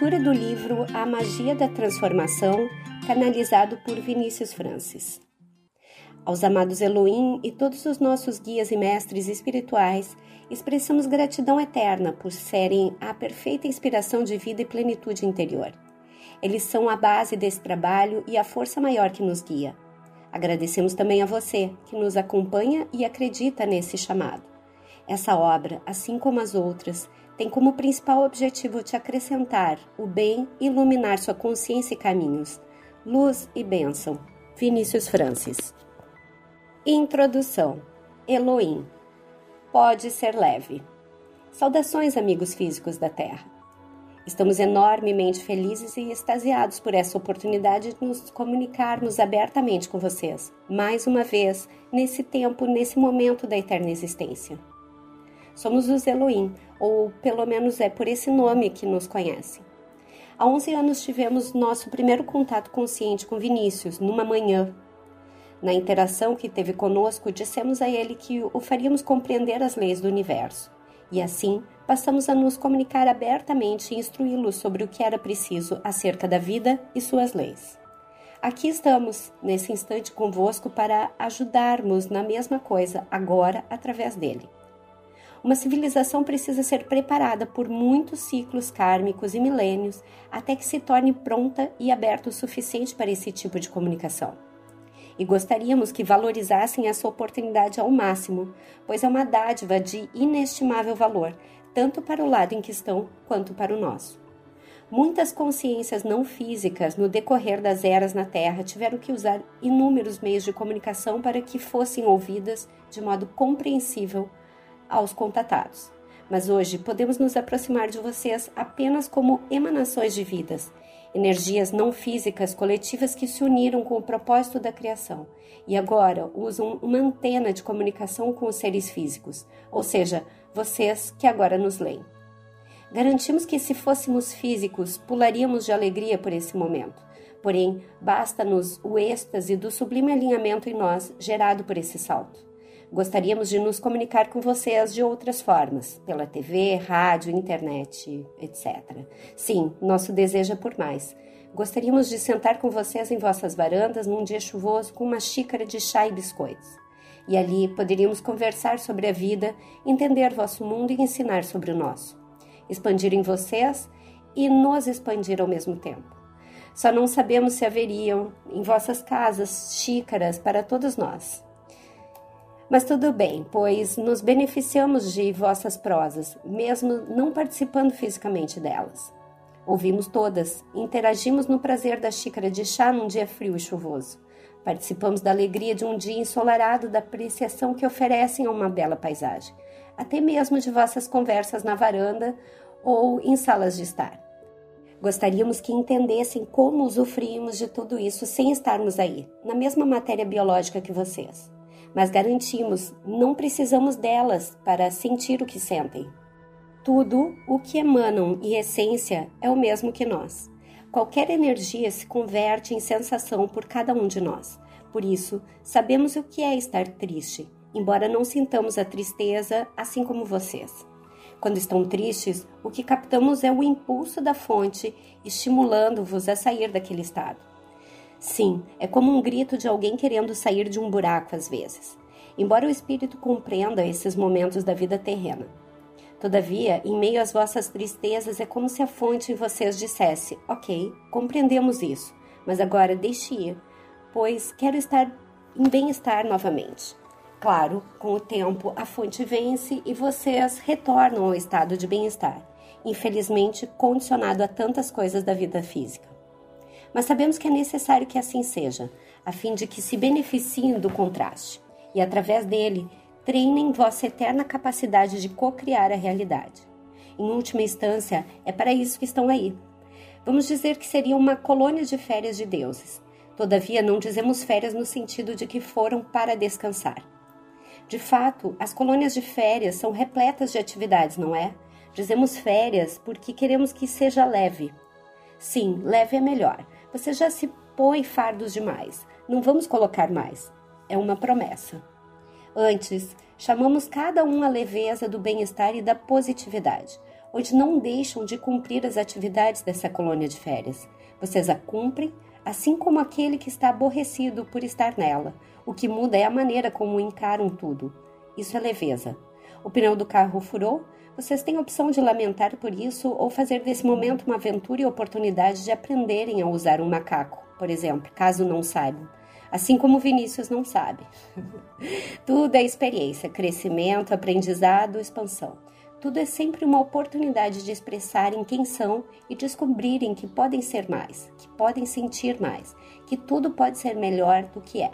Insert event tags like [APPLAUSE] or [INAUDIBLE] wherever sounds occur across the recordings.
Leitura do livro A Magia da Transformação, canalizado por Vinícius Francis. Aos amados Elohim e todos os nossos guias e mestres espirituais, expressamos gratidão eterna por serem a perfeita inspiração de vida e plenitude interior. Eles são a base desse trabalho e a força maior que nos guia. Agradecemos também a você, que nos acompanha e acredita nesse chamado. Essa obra, assim como as outras, tem como principal objetivo te acrescentar o bem e iluminar sua consciência e caminhos. Luz e bênção. Vinícius Francis. Introdução. Elohim. Pode ser leve. Saudações, amigos físicos da Terra. Estamos enormemente felizes e extasiados por essa oportunidade de nos comunicarmos abertamente com vocês, mais uma vez, nesse tempo, nesse momento da eterna existência. Somos os Elohim, ou pelo menos é por esse nome que nos conhecem. Há 11 anos tivemos nosso primeiro contato consciente com Vinícius, numa manhã. Na interação que teve conosco, dissemos a ele que o faríamos compreender as leis do universo. E assim, passamos a nos comunicar abertamente e instruí-lo sobre o que era preciso acerca da vida e suas leis. Aqui estamos, nesse instante convosco, para ajudarmos na mesma coisa, agora, através dele. Uma civilização precisa ser preparada por muitos ciclos kármicos e milênios até que se torne pronta e aberta o suficiente para esse tipo de comunicação. E gostaríamos que valorizassem essa oportunidade ao máximo, pois é uma dádiva de inestimável valor, tanto para o lado em que estão quanto para o nosso. Muitas consciências não físicas no decorrer das eras na Terra tiveram que usar inúmeros meios de comunicação para que fossem ouvidas de modo compreensível aos contatados. Mas hoje podemos nos aproximar de vocês apenas como emanações de vidas, energias não físicas coletivas que se uniram com o propósito da criação e agora usam uma antena de comunicação com os seres físicos, ou seja, vocês que agora nos leem. Garantimos que se fôssemos físicos, pularíamos de alegria por esse momento. Porém, basta-nos o êxtase do sublime alinhamento em nós gerado por esse salto. Gostaríamos de nos comunicar com vocês de outras formas, pela TV, rádio, internet, etc. Sim, nosso desejo é por mais. Gostaríamos de sentar com vocês em vossas varandas num dia chuvoso com uma xícara de chá e biscoitos. E ali poderíamos conversar sobre a vida, entender vosso mundo e ensinar sobre o nosso. Expandir em vocês e nos expandir ao mesmo tempo. Só não sabemos se haveriam em vossas casas xícaras para todos nós. Mas tudo bem, pois nos beneficiamos de vossas prosas, mesmo não participando fisicamente delas. Ouvimos todas, interagimos no prazer da xícara de chá num dia frio e chuvoso. Participamos da alegria de um dia ensolarado, da apreciação que oferecem a uma bela paisagem, até mesmo de vossas conversas na varanda ou em salas de estar. Gostaríamos que entendessem como usufruímos de tudo isso sem estarmos aí, na mesma matéria biológica que vocês mas garantimos, não precisamos delas para sentir o que sentem. Tudo o que emanam e essência é o mesmo que nós. Qualquer energia se converte em sensação por cada um de nós. Por isso, sabemos o que é estar triste, embora não sintamos a tristeza assim como vocês. Quando estão tristes, o que captamos é o impulso da fonte estimulando-vos a sair daquele estado. Sim, é como um grito de alguém querendo sair de um buraco às vezes, embora o espírito compreenda esses momentos da vida terrena. Todavia, em meio às vossas tristezas, é como se a fonte em vocês dissesse: Ok, compreendemos isso, mas agora deixe ir, pois quero estar em bem-estar novamente. Claro, com o tempo a fonte vence e vocês retornam ao estado de bem-estar, infelizmente condicionado a tantas coisas da vida física mas sabemos que é necessário que assim seja, a fim de que se beneficiem do contraste e, através dele, treinem vossa eterna capacidade de co-criar a realidade. Em última instância, é para isso que estão aí. Vamos dizer que seria uma colônia de férias de deuses. Todavia, não dizemos férias no sentido de que foram para descansar. De fato, as colônias de férias são repletas de atividades, não é? Dizemos férias porque queremos que seja leve. Sim, leve é melhor, você já se põe fardos demais. Não vamos colocar mais. É uma promessa. Antes, chamamos cada um à leveza do bem-estar e da positividade. onde não deixam de cumprir as atividades dessa colônia de férias. Vocês a cumprem, assim como aquele que está aborrecido por estar nela. O que muda é a maneira como encaram tudo. Isso é leveza. O pneu do carro furou? Vocês têm a opção de lamentar por isso ou fazer desse momento uma aventura e oportunidade de aprenderem a usar um macaco, por exemplo, caso não saibam. Assim como Vinícius não sabe. [LAUGHS] Tudo é experiência, crescimento, aprendizado, expansão. Tudo é sempre uma oportunidade de expressarem quem são e descobrirem que podem ser mais, que podem sentir mais, que tudo pode ser melhor do que é.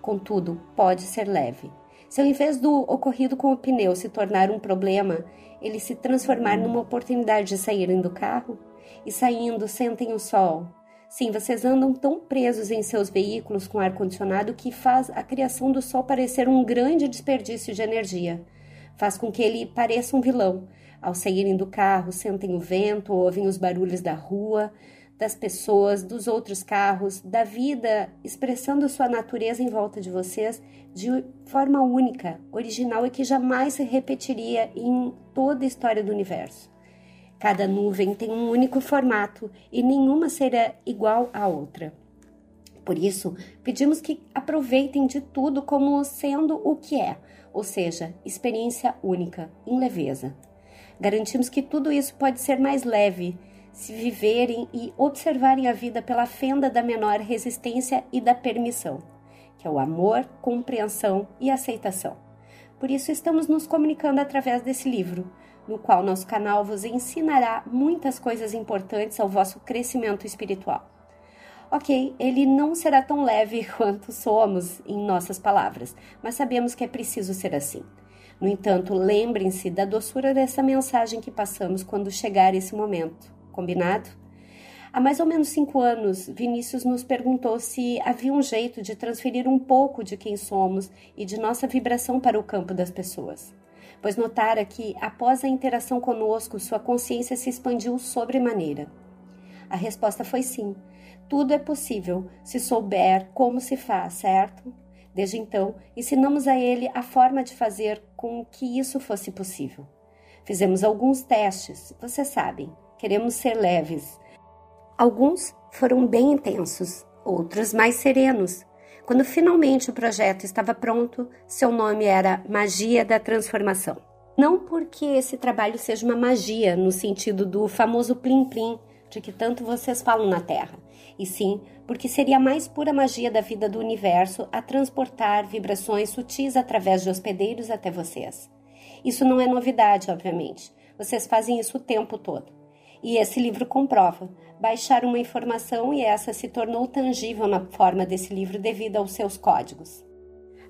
Contudo, pode ser leve. Se ao invés do ocorrido com o pneu se tornar um problema, ele se transformar numa oportunidade de saírem do carro e saindo sentem o sol. Sim, vocês andam tão presos em seus veículos com ar-condicionado que faz a criação do sol parecer um grande desperdício de energia. Faz com que ele pareça um vilão. Ao saírem do carro, sentem o vento, ouvem os barulhos da rua, das pessoas, dos outros carros, da vida, expressando sua natureza em volta de vocês de forma única, original e que jamais se repetiria em toda a história do universo. Cada nuvem tem um único formato e nenhuma será igual à outra. Por isso, pedimos que aproveitem de tudo como sendo o que é, ou seja, experiência única, em leveza. Garantimos que tudo isso pode ser mais leve se viverem e observarem a vida pela fenda da menor resistência e da permissão, que é o amor, compreensão e aceitação. Por isso estamos nos comunicando através desse livro, no qual nosso canal vos ensinará muitas coisas importantes ao vosso crescimento espiritual. Ok, ele não será tão leve [LAUGHS] quanto somos em nossas palavras, mas sabemos que é preciso ser assim. No entanto, lembrem-se da doçura dessa mensagem que passamos quando chegar esse momento Combinado? Há mais ou menos cinco anos, Vinícius nos perguntou se havia um jeito de transferir um pouco de quem somos e de nossa vibração para o campo das pessoas. Pois notara que, após a interação conosco, sua consciência se expandiu sobremaneira. A resposta foi sim. Tudo é possível se souber como se faz, certo? Desde então, ensinamos a ele a forma de fazer com que isso fosse possível. Fizemos alguns testes, vocês sabem, queremos ser leves. Alguns foram bem intensos, outros mais serenos. Quando finalmente o projeto estava pronto, seu nome era Magia da Transformação. Não porque esse trabalho seja uma magia no sentido do famoso plim-plim de que tanto vocês falam na Terra, e sim porque seria a mais pura magia da vida do universo a transportar vibrações sutis através de hospedeiros até vocês. Isso não é novidade, obviamente. Vocês fazem isso o tempo todo. E esse livro comprova. Baixar uma informação e essa se tornou tangível na forma desse livro devido aos seus códigos.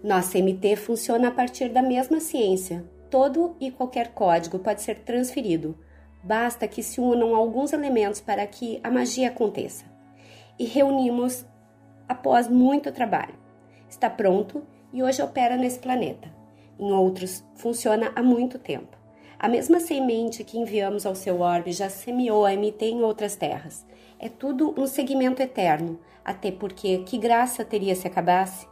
Nossa MT funciona a partir da mesma ciência. Todo e qualquer código pode ser transferido. Basta que se unam alguns elementos para que a magia aconteça. E reunimos após muito trabalho. Está pronto e hoje opera nesse planeta. Em outros, funciona há muito tempo. A mesma semente que enviamos ao seu orbe já semeou a MT em outras terras. É tudo um segmento eterno, até porque que graça teria se acabasse?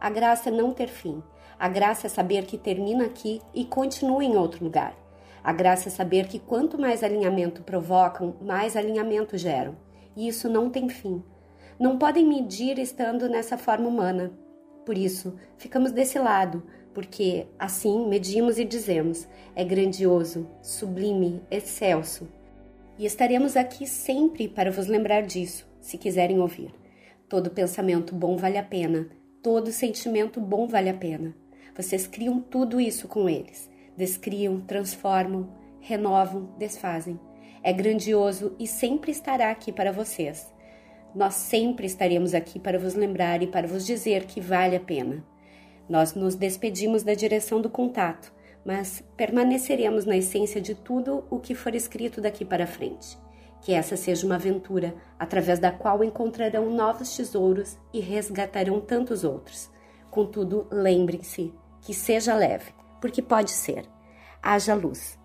A graça é não ter fim. A graça é saber que termina aqui e continua em outro lugar. A graça é saber que quanto mais alinhamento provocam, mais alinhamento geram. E isso não tem fim. Não podem medir estando nessa forma humana. Por isso, ficamos desse lado, porque assim medimos e dizemos: é grandioso, sublime, excelso. E estaremos aqui sempre para vos lembrar disso, se quiserem ouvir. Todo pensamento bom vale a pena, todo sentimento bom vale a pena. Vocês criam tudo isso com eles. Descriam, transformam, renovam, desfazem. É grandioso e sempre estará aqui para vocês. Nós sempre estaremos aqui para vos lembrar e para vos dizer que vale a pena. Nós nos despedimos da direção do contato, mas permaneceremos na essência de tudo o que for escrito daqui para frente. Que essa seja uma aventura através da qual encontrarão novos tesouros e resgatarão tantos outros. Contudo, lembrem-se que seja leve, porque pode ser. Haja luz.